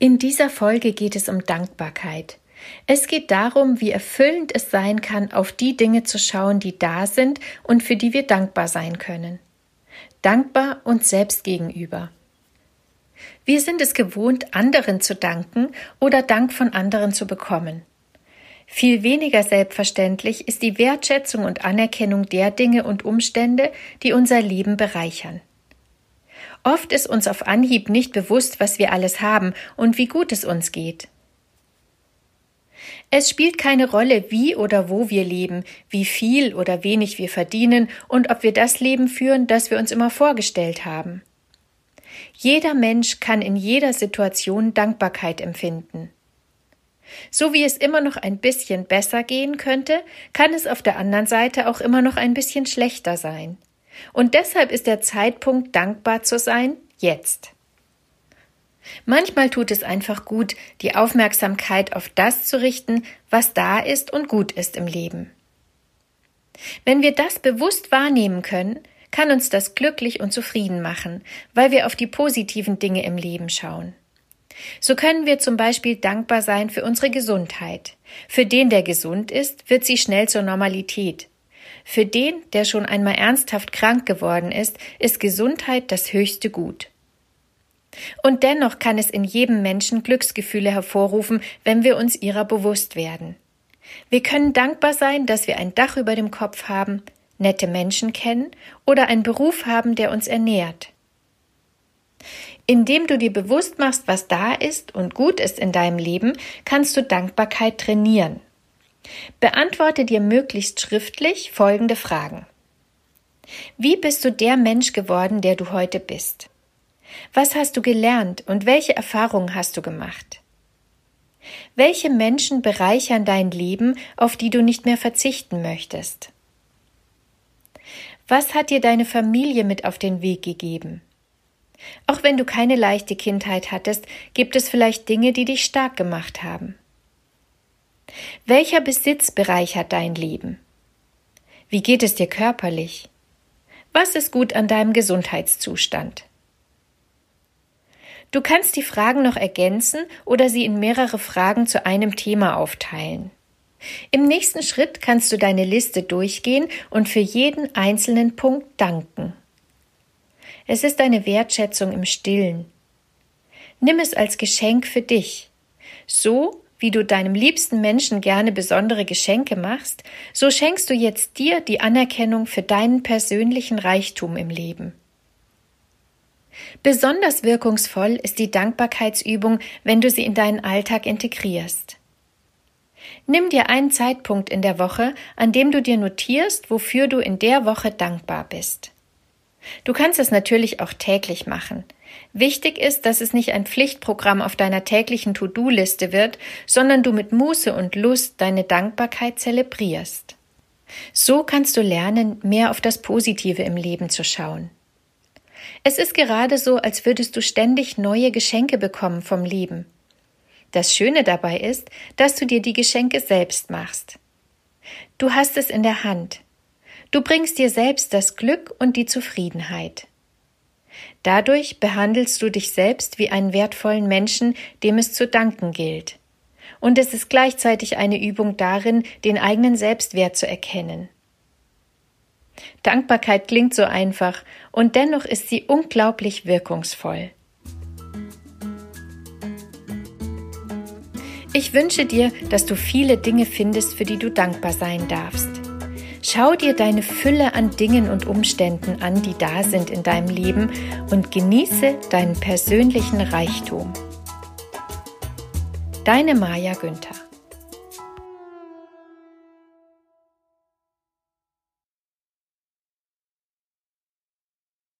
In dieser Folge geht es um Dankbarkeit. Es geht darum, wie erfüllend es sein kann, auf die Dinge zu schauen, die da sind und für die wir dankbar sein können. Dankbar uns selbst gegenüber. Wir sind es gewohnt, anderen zu danken oder Dank von anderen zu bekommen. Viel weniger selbstverständlich ist die Wertschätzung und Anerkennung der Dinge und Umstände, die unser Leben bereichern. Oft ist uns auf Anhieb nicht bewusst, was wir alles haben und wie gut es uns geht. Es spielt keine Rolle, wie oder wo wir leben, wie viel oder wenig wir verdienen und ob wir das Leben führen, das wir uns immer vorgestellt haben. Jeder Mensch kann in jeder Situation Dankbarkeit empfinden. So wie es immer noch ein bisschen besser gehen könnte, kann es auf der anderen Seite auch immer noch ein bisschen schlechter sein. Und deshalb ist der Zeitpunkt, dankbar zu sein, jetzt. Manchmal tut es einfach gut, die Aufmerksamkeit auf das zu richten, was da ist und gut ist im Leben. Wenn wir das bewusst wahrnehmen können, kann uns das glücklich und zufrieden machen, weil wir auf die positiven Dinge im Leben schauen. So können wir zum Beispiel dankbar sein für unsere Gesundheit. Für den, der gesund ist, wird sie schnell zur Normalität. Für den, der schon einmal ernsthaft krank geworden ist, ist Gesundheit das höchste Gut. Und dennoch kann es in jedem Menschen Glücksgefühle hervorrufen, wenn wir uns ihrer bewusst werden. Wir können dankbar sein, dass wir ein Dach über dem Kopf haben, nette Menschen kennen oder einen Beruf haben, der uns ernährt. Indem du dir bewusst machst, was da ist und gut ist in deinem Leben, kannst du Dankbarkeit trainieren. Beantworte dir möglichst schriftlich folgende Fragen. Wie bist du der Mensch geworden, der du heute bist? Was hast du gelernt und welche Erfahrungen hast du gemacht? Welche Menschen bereichern dein Leben, auf die du nicht mehr verzichten möchtest? Was hat dir deine Familie mit auf den Weg gegeben? Auch wenn du keine leichte Kindheit hattest, gibt es vielleicht Dinge, die dich stark gemacht haben. Welcher Besitz bereichert dein Leben? Wie geht es dir körperlich? Was ist gut an deinem Gesundheitszustand? Du kannst die Fragen noch ergänzen oder sie in mehrere Fragen zu einem Thema aufteilen. Im nächsten Schritt kannst du deine Liste durchgehen und für jeden einzelnen Punkt danken. Es ist eine Wertschätzung im Stillen. Nimm es als Geschenk für dich. So wie du deinem liebsten Menschen gerne besondere Geschenke machst, so schenkst du jetzt dir die Anerkennung für deinen persönlichen Reichtum im Leben. Besonders wirkungsvoll ist die Dankbarkeitsübung, wenn du sie in deinen Alltag integrierst. Nimm dir einen Zeitpunkt in der Woche, an dem du dir notierst, wofür du in der Woche dankbar bist. Du kannst es natürlich auch täglich machen. Wichtig ist, dass es nicht ein Pflichtprogramm auf deiner täglichen To-Do-Liste wird, sondern du mit Muße und Lust deine Dankbarkeit zelebrierst. So kannst du lernen, mehr auf das Positive im Leben zu schauen. Es ist gerade so, als würdest du ständig neue Geschenke bekommen vom Leben. Das Schöne dabei ist, dass du dir die Geschenke selbst machst. Du hast es in der Hand. Du bringst dir selbst das Glück und die Zufriedenheit. Dadurch behandelst du dich selbst wie einen wertvollen Menschen, dem es zu danken gilt. Und es ist gleichzeitig eine Übung darin, den eigenen Selbstwert zu erkennen. Dankbarkeit klingt so einfach, und dennoch ist sie unglaublich wirkungsvoll. Ich wünsche dir, dass du viele Dinge findest, für die du dankbar sein darfst. Schau dir deine Fülle an Dingen und Umständen an, die da sind in deinem Leben und genieße deinen persönlichen Reichtum. Deine Maja Günther